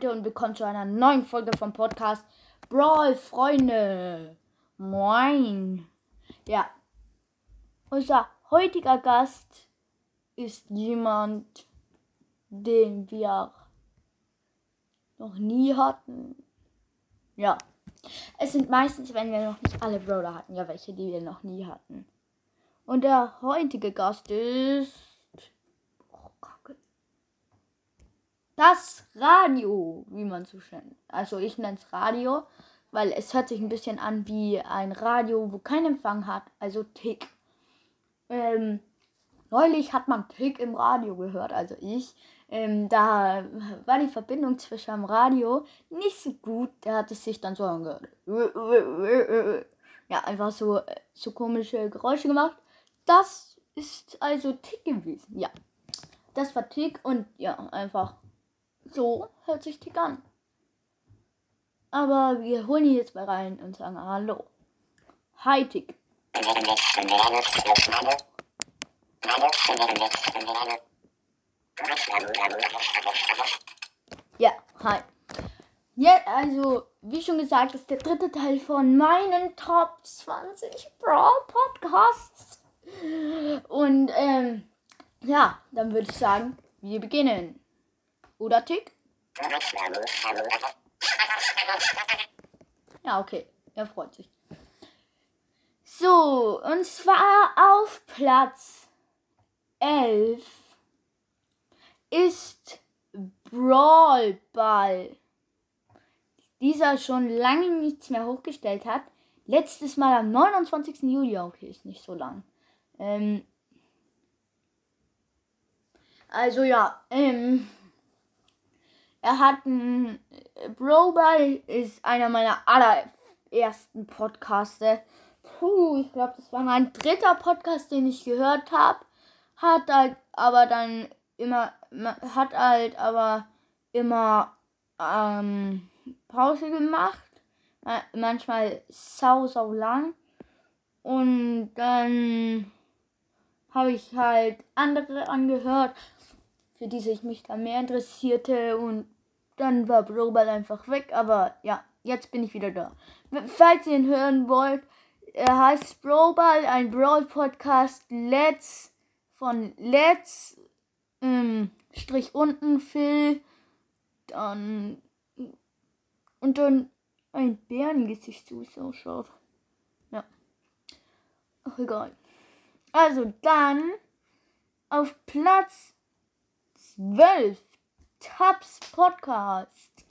Leute und willkommen zu einer neuen Folge vom Podcast Brawl Freunde. Moin. Ja. Unser heutiger Gast ist jemand, den wir noch nie hatten. Ja. Es sind meistens, wenn wir noch nicht alle Brawler hatten, ja welche, die wir noch nie hatten. Und der heutige Gast ist das Radio, wie man so schön. Also ich nenne es Radio, weil es hört sich ein bisschen an wie ein Radio, wo kein Empfang hat, also Tick. Ähm, neulich hat man Tick im Radio gehört, also ich. Ähm, da war die Verbindung zwischen dem Radio nicht so gut. Der hat es sich dann so angehört. Ja, einfach so, so komische Geräusche gemacht. Das ist also Tick gewesen. Ja, das war Tick und ja, einfach so hört sich Tick an. Aber wir holen ihn jetzt mal rein und sagen Hallo. Hi Tick. Ja, hi. Ja, also, wie schon gesagt, ist der dritte Teil von meinen Top 20 Brawl Podcasts. Und, ähm, ja, dann würde ich sagen, wir beginnen. Oder Tick? Ja, okay. Er freut sich. So, und zwar auf Platz 11 ist Brawl Ball. Dieser schon lange nichts mehr hochgestellt hat. Letztes Mal am 29. Juli, okay, ist nicht so lang. Ähm, also ja, ähm, er hat ein Broball ist einer meiner allerersten Podcasts. Puh, ich glaube, das war mein dritter Podcast, den ich gehört habe. Hat halt aber dann immer, hat halt aber immer ähm, Pause gemacht. Manchmal sau, sau lang. Und dann habe ich halt andere angehört für die sich mich da mehr interessierte und dann war Broball einfach weg, aber ja, jetzt bin ich wieder da. Falls ihr ihn hören wollt, er heißt Broball, ein Brawl Podcast, Let's von Let's ähm, Strich unten Phil, dann und dann ein Bärengesicht so ausschaut. Ja. Ach egal. Also dann auf Platz 12. Tabs Podcast.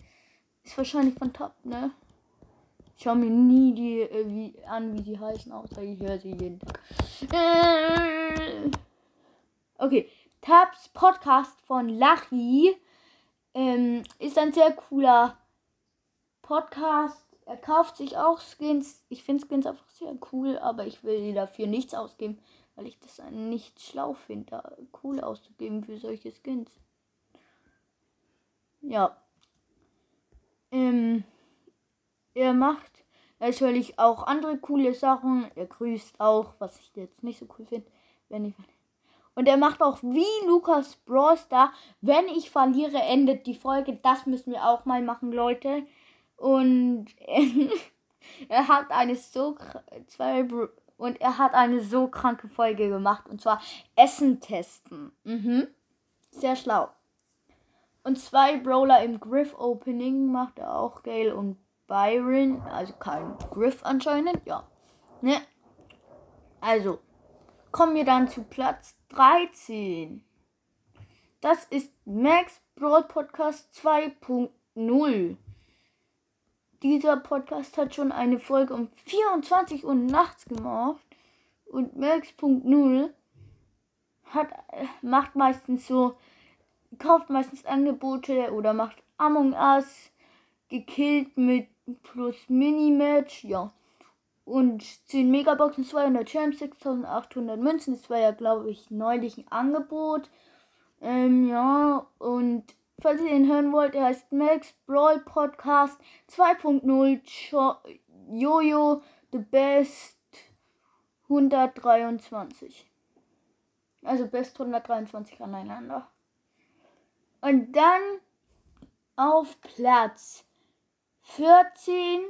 Ist wahrscheinlich von Top, ne? Ich schaue mir nie die äh, wie, an, wie die heißen, außer ich höre sie jeden Tag. Äh, okay. Tabs Podcast von Lachi ähm, ist ein sehr cooler Podcast. Er kauft sich auch Skins. Ich finde Skins einfach sehr cool, aber ich will dafür nichts ausgeben weil ich das nicht schlau finde, da cool auszugeben für solche Skins. Ja. Ähm, er macht natürlich auch andere coole Sachen. Er grüßt auch, was ich jetzt nicht so cool finde, wenn ich. Und er macht auch wie Lukas Brawster, wenn ich verliere, endet die Folge. Das müssen wir auch mal machen, Leute. Und er hat eine so zwei und er hat eine so kranke Folge gemacht. Und zwar Essen testen. Mhm. Sehr schlau. Und zwei Brawler im Griff Opening macht er auch. Gale und Byron. Also kein Griff anscheinend. Ja. Ne? Also. Kommen wir dann zu Platz 13. Das ist Max Brawl Podcast 2.0. Dieser Podcast hat schon eine Folge um 24 Uhr nachts gemacht. Und Max.0 hat, macht meistens so, kauft meistens Angebote oder macht Among Us, gekillt mit plus Mini-Match, ja. Und 10 Megaboxen, 200 Champs, 6800 Münzen. Das war ja, glaube ich, neulich ein Angebot. Ähm, ja, und falls ihr ihn hören wollt, er heißt Max Brawl Podcast 2.0 Jojo The Best 123. Also Best 123 aneinander. Und dann auf Platz 14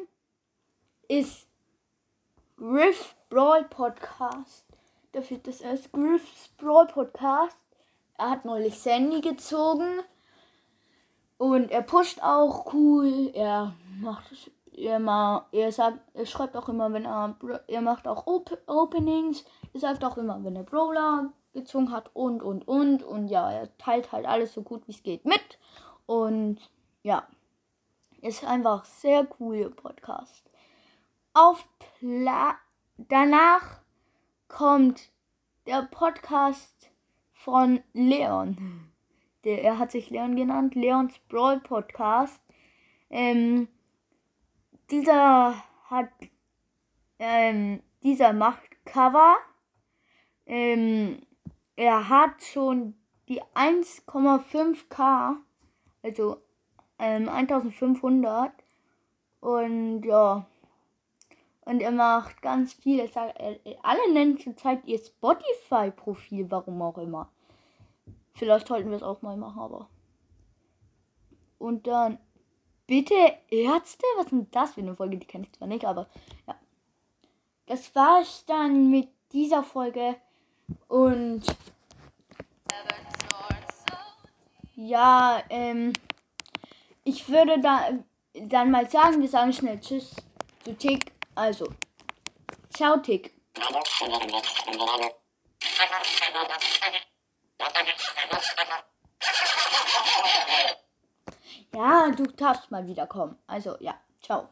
ist Griff Brawl Podcast. Dafür das ist Griff's Brawl Podcast. Er hat neulich Sandy gezogen. Und er pusht auch cool. Er macht immer, er sagt, er schreibt auch immer, wenn er, er macht auch Op Openings. Er sagt auch immer, wenn er Brawler gezogen hat und, und, und. Und ja, er teilt halt alles so gut wie es geht mit. Und ja, ist einfach sehr cool Podcast. Auf Pla danach kommt der Podcast von Leon. Der, er hat sich Leon genannt, Leons Brawl Podcast. Ähm, dieser hat, ähm, dieser macht Cover. Ähm, er hat schon die 1,5k, also ähm, 1500. Und ja. Und er macht ganz viel. Er sagt, er, alle nennen zurzeit ihr Spotify-Profil, warum auch immer. Vielleicht sollten wir es auch mal machen, aber. Und dann. Bitte Ärzte? Was ist denn das für eine Folge? Die kenne ich zwar nicht, aber ja. Das war's dann mit dieser Folge. Und. Ja, ähm. Ich würde da dann mal sagen, wir sagen schnell Tschüss zu Tick. Also. Ciao, Tick. Ja, du darfst mal wiederkommen. Also, ja, ciao.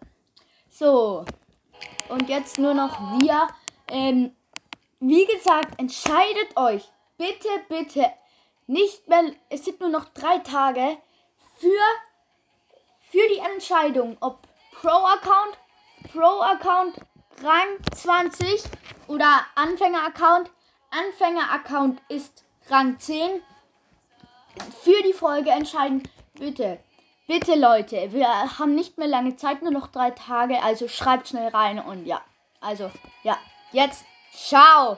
So, und jetzt nur noch wir. Ähm, wie gesagt, entscheidet euch. Bitte, bitte. Nicht mehr. Es sind nur noch drei Tage für, für die Entscheidung, ob Pro-Account, Pro-Account Rang 20 oder Anfänger-Account. Anfänger-Account ist Rang 10. Für die Folge entscheiden. Bitte. Bitte Leute, wir haben nicht mehr lange Zeit, nur noch drei Tage, also schreibt schnell rein und ja. Also, ja, jetzt, ciao!